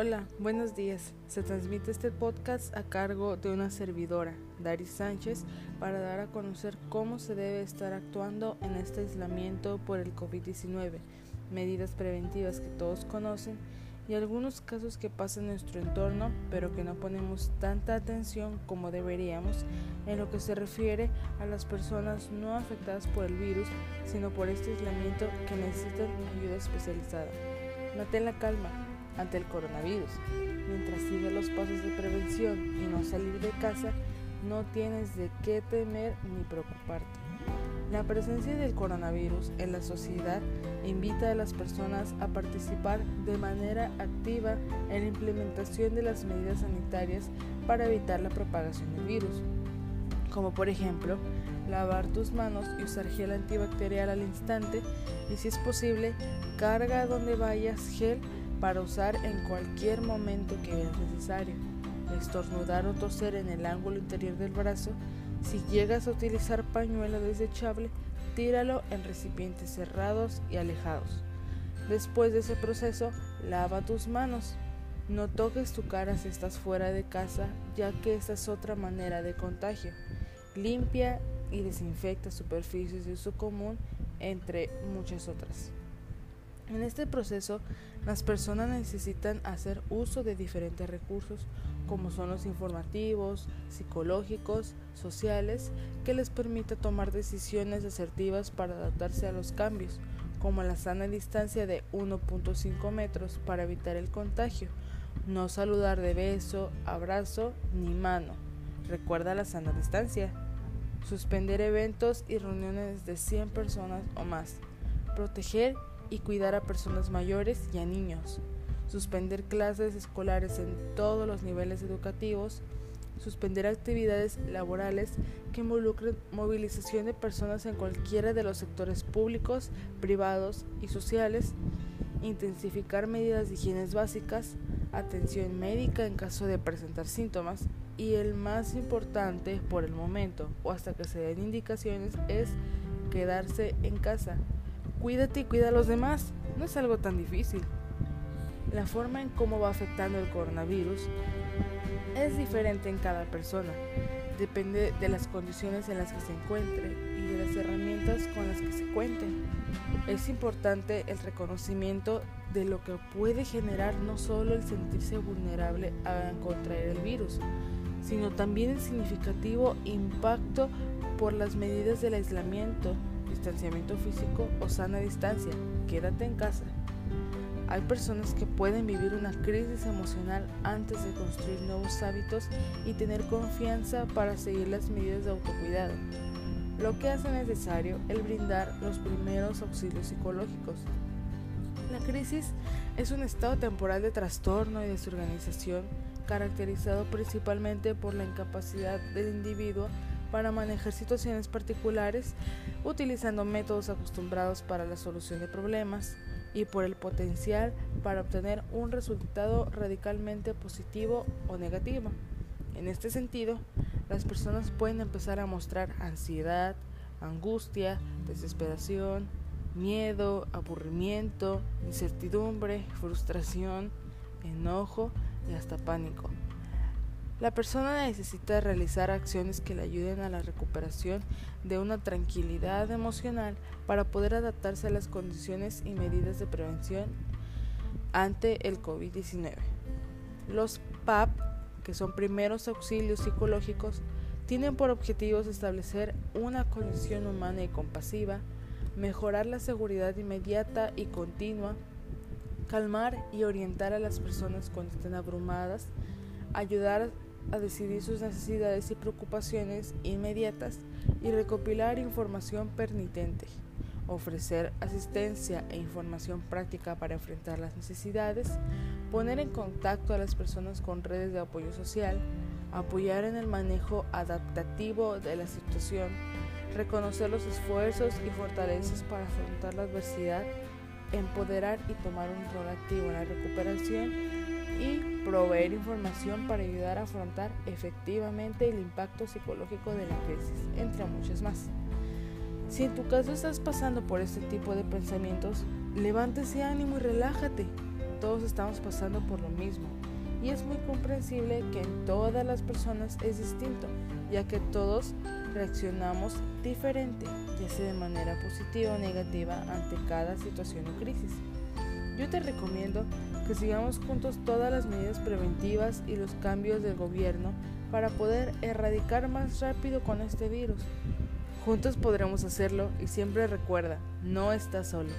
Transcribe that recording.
Hola, buenos días. Se transmite este podcast a cargo de una servidora, Dari Sánchez, para dar a conocer cómo se debe estar actuando en este aislamiento por el COVID-19, medidas preventivas que todos conocen y algunos casos que pasan en nuestro entorno, pero que no ponemos tanta atención como deberíamos en lo que se refiere a las personas no afectadas por el virus, sino por este aislamiento que necesitan ayuda especializada. Mantén la calma ante el coronavirus. Mientras sigas los pasos de prevención y no salir de casa, no tienes de qué temer ni preocuparte. La presencia del coronavirus en la sociedad invita a las personas a participar de manera activa en la implementación de las medidas sanitarias para evitar la propagación del virus, como por ejemplo lavar tus manos y usar gel antibacterial al instante y si es posible, carga donde vayas gel para usar en cualquier momento que veas necesario. Estornudar o toser en el ángulo interior del brazo. Si llegas a utilizar pañuelo desechable, tíralo en recipientes cerrados y alejados. Después de ese proceso, lava tus manos. No toques tu cara si estás fuera de casa, ya que esa es otra manera de contagio. Limpia y desinfecta superficies de uso común, entre muchas otras. En este proceso, las personas necesitan hacer uso de diferentes recursos, como son los informativos, psicológicos, sociales, que les permita tomar decisiones asertivas para adaptarse a los cambios, como la sana distancia de 1.5 metros para evitar el contagio, no saludar de beso, abrazo ni mano. Recuerda la sana distancia. Suspender eventos y reuniones de 100 personas o más. Proteger y cuidar a personas mayores y a niños, suspender clases escolares en todos los niveles educativos, suspender actividades laborales que involucren movilización de personas en cualquiera de los sectores públicos, privados y sociales, intensificar medidas de higiene básicas, atención médica en caso de presentar síntomas y el más importante por el momento o hasta que se den indicaciones es quedarse en casa cuídate y cuida a los demás. No es algo tan difícil. La forma en cómo va afectando el coronavirus es diferente en cada persona. Depende de las condiciones en las que se encuentre y de las herramientas con las que se cuenten. Es importante el reconocimiento de lo que puede generar no solo el sentirse vulnerable a contraer el virus, sino también el significativo impacto por las medidas del aislamiento distanciamiento físico o sana distancia, quédate en casa. Hay personas que pueden vivir una crisis emocional antes de construir nuevos hábitos y tener confianza para seguir las medidas de autocuidado, lo que hace necesario el brindar los primeros auxilios psicológicos. La crisis es un estado temporal de trastorno y desorganización caracterizado principalmente por la incapacidad del individuo para manejar situaciones particulares utilizando métodos acostumbrados para la solución de problemas y por el potencial para obtener un resultado radicalmente positivo o negativo. En este sentido, las personas pueden empezar a mostrar ansiedad, angustia, desesperación, miedo, aburrimiento, incertidumbre, frustración, enojo y hasta pánico. La persona necesita realizar acciones que le ayuden a la recuperación de una tranquilidad emocional para poder adaptarse a las condiciones y medidas de prevención ante el COVID-19. Los PAP, que son primeros auxilios psicológicos, tienen por objetivos establecer una condición humana y compasiva, mejorar la seguridad inmediata y continua, calmar y orientar a las personas cuando estén abrumadas, ayudar a decidir sus necesidades y preocupaciones inmediatas y recopilar información permitente, ofrecer asistencia e información práctica para enfrentar las necesidades, poner en contacto a las personas con redes de apoyo social, apoyar en el manejo adaptativo de la situación, reconocer los esfuerzos y fortalezas para afrontar la adversidad, empoderar y tomar un rol activo en la recuperación y proveer información para ayudar a afrontar efectivamente el impacto psicológico de la crisis, entre muchas más. Si en tu caso estás pasando por este tipo de pensamientos, levántese ánimo y relájate. todos estamos pasando por lo mismo y es muy comprensible que en todas las personas es distinto, ya que todos reaccionamos diferente, ya sea de manera positiva o negativa ante cada situación o crisis. Yo te recomiendo que sigamos juntos todas las medidas preventivas y los cambios del gobierno para poder erradicar más rápido con este virus. Juntos podremos hacerlo y siempre recuerda, no estás solo.